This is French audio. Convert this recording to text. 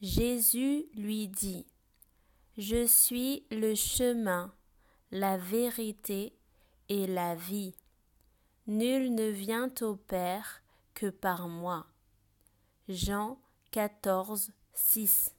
Jésus lui dit, Je suis le chemin, la vérité et la vie. Nul ne vient au Père que par moi. Jean 14, 6